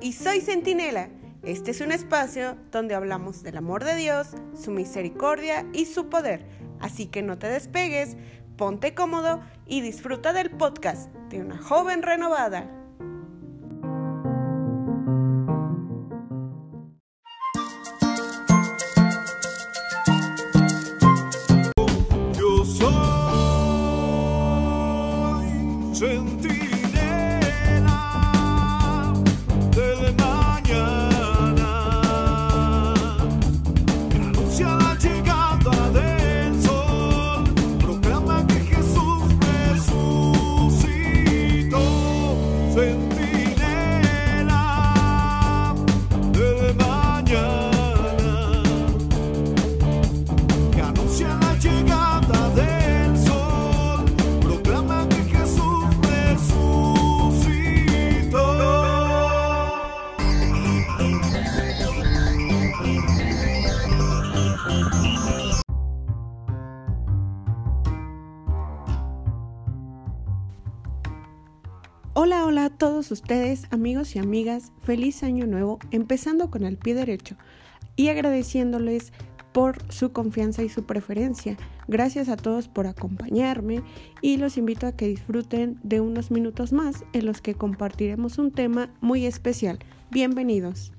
Y soy Centinela. Este es un espacio donde hablamos del amor de Dios, su misericordia y su poder. Así que no te despegues, ponte cómodo y disfruta del podcast de una joven renovada. Hola, hola a todos ustedes, amigos y amigas. Feliz año nuevo, empezando con el pie derecho y agradeciéndoles por su confianza y su preferencia. Gracias a todos por acompañarme y los invito a que disfruten de unos minutos más en los que compartiremos un tema muy especial. Bienvenidos.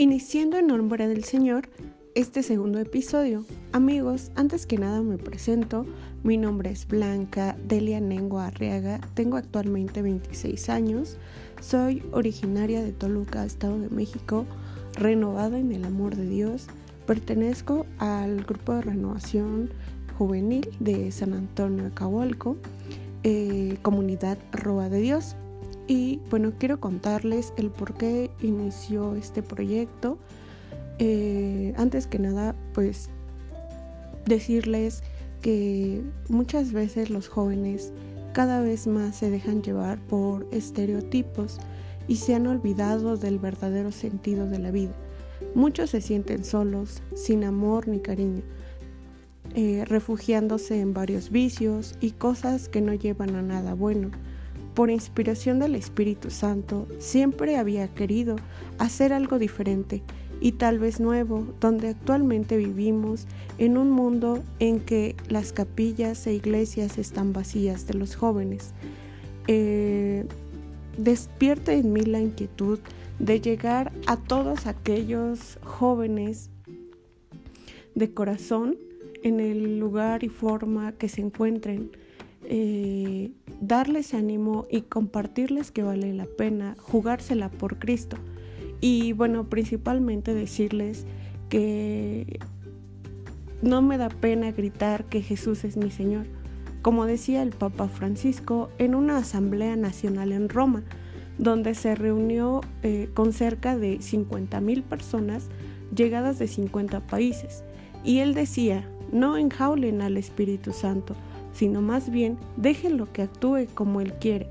Iniciando en nombre del Señor este segundo episodio. Amigos, antes que nada me presento. Mi nombre es Blanca Delia Nengo Arriaga. Tengo actualmente 26 años. Soy originaria de Toluca, Estado de México, renovada en el amor de Dios. Pertenezco al grupo de renovación juvenil de San Antonio de Cahualco, eh, comunidad Roa de Dios. Y bueno, quiero contarles el por qué inició este proyecto. Eh, antes que nada, pues decirles que muchas veces los jóvenes cada vez más se dejan llevar por estereotipos y se han olvidado del verdadero sentido de la vida. Muchos se sienten solos, sin amor ni cariño, eh, refugiándose en varios vicios y cosas que no llevan a nada bueno por inspiración del Espíritu Santo, siempre había querido hacer algo diferente y tal vez nuevo, donde actualmente vivimos en un mundo en que las capillas e iglesias están vacías de los jóvenes. Eh, despierta en mí la inquietud de llegar a todos aquellos jóvenes de corazón en el lugar y forma que se encuentren eh, darles ánimo y compartirles que vale la pena jugársela por Cristo. Y bueno, principalmente decirles que no me da pena gritar que Jesús es mi Señor, como decía el Papa Francisco en una asamblea nacional en Roma, donde se reunió eh, con cerca de 50 mil personas llegadas de 50 países. Y él decía, no enjaulen al Espíritu Santo, sino más bien déjenlo que actúe como Él quiere.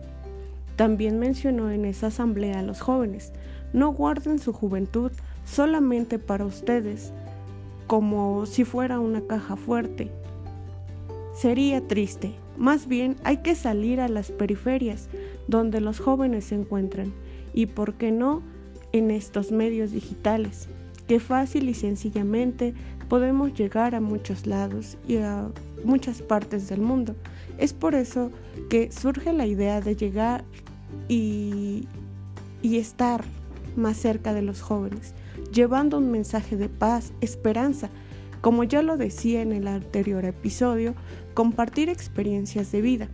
También mencionó en esa asamblea a los jóvenes, no guarden su juventud solamente para ustedes, como si fuera una caja fuerte. Sería triste, más bien hay que salir a las periferias donde los jóvenes se encuentran y, por qué no, en estos medios digitales, que fácil y sencillamente podemos llegar a muchos lados y a muchas partes del mundo. Es por eso que surge la idea de llegar y, estar más cerca de los jóvenes, llevando un mensaje de paz, esperanza, como ya lo decía en el anterior episodio, compartir experiencias de vida.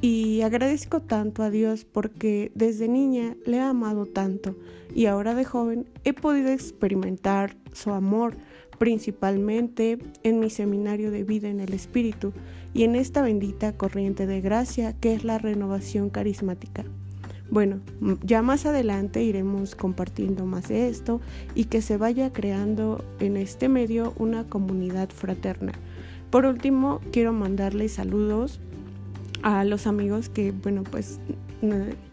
Y agradezco tanto a Dios porque desde niña le he amado tanto y ahora de joven he podido experimentar su amor, principalmente en mi seminario de vida en el Espíritu y en esta bendita corriente de gracia que es la renovación carismática. Bueno, ya más adelante iremos compartiendo más de esto y que se vaya creando en este medio una comunidad fraterna. Por último, quiero mandarles saludos a los amigos que, bueno, pues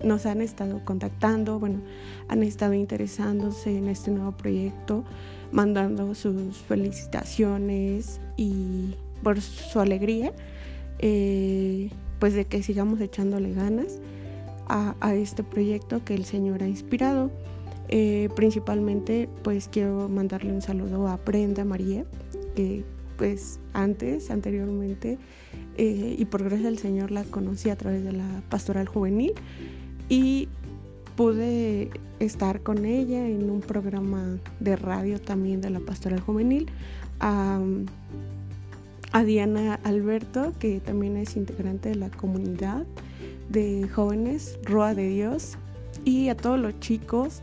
nos han estado contactando, bueno, han estado interesándose en este nuevo proyecto mandando sus felicitaciones y por su alegría, eh, pues de que sigamos echándole ganas a, este proyecto que el Señor ha inspirado. Eh, principalmente pues quiero mandarle un saludo a Brenda María, que pues antes, anteriormente, eh, y por gracia del Señor la conocí a través de la pastoral juvenil y pude estar con ella en un programa de radio también de la pastoral juvenil. A, Diana Alberto, que también es integrante de la comunidad de jóvenes Roa de Dios, y a todos los chicos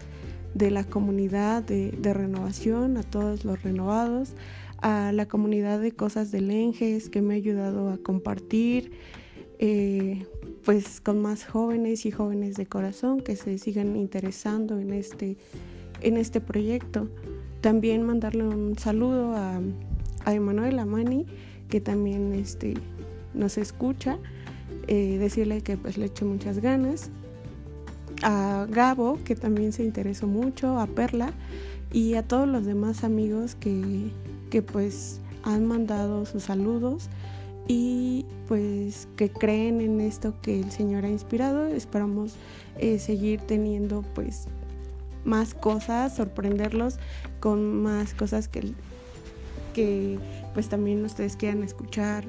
de la comunidad de, renovación, a todos los renovados, a la comunidad de Cosas de Lenges que me ha ayudado a compartir, eh, pues con más jóvenes y jóvenes de corazón que se sigan interesando en este, en este proyecto. También mandarle un saludo a, a Emanuel Amani, que también este, nos escucha, eh, decirle que pues le eche muchas ganas, a Gabo, que también se interesó mucho, a Perla y a todos los demás amigos que, que pues han mandado sus saludos y pues que creen en esto que el Señor ha inspirado. Esperamos eh, seguir teniendo pues más cosas, sorprenderlos con más cosas que, que pues también ustedes quieran escuchar,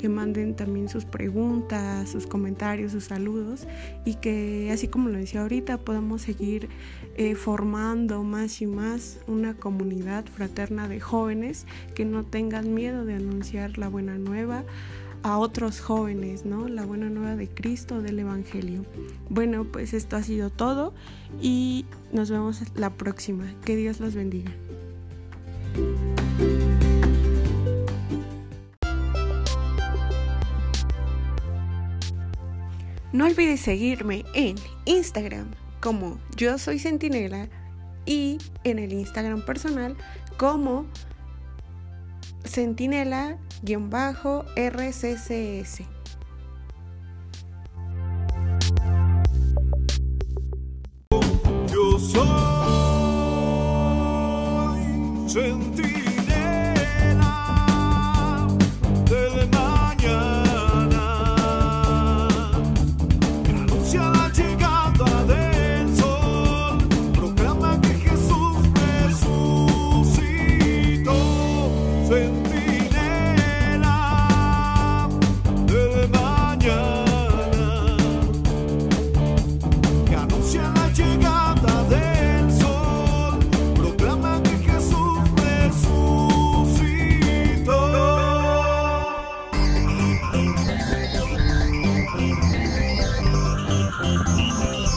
que manden también sus preguntas, sus comentarios, sus saludos y que así como lo decía ahorita podamos seguir eh, formando más y más una comunidad fraterna de jóvenes que no tengan miedo de anunciar la buena nueva a otros jóvenes, ¿no? La buena nueva de Cristo, del Evangelio. Bueno, pues esto ha sido todo y nos vemos la próxima. Que Dios los bendiga. No olvides seguirme en Instagram como yo soy centinela y en el Instagram personal como centinela-rccs. Yo soy centinela.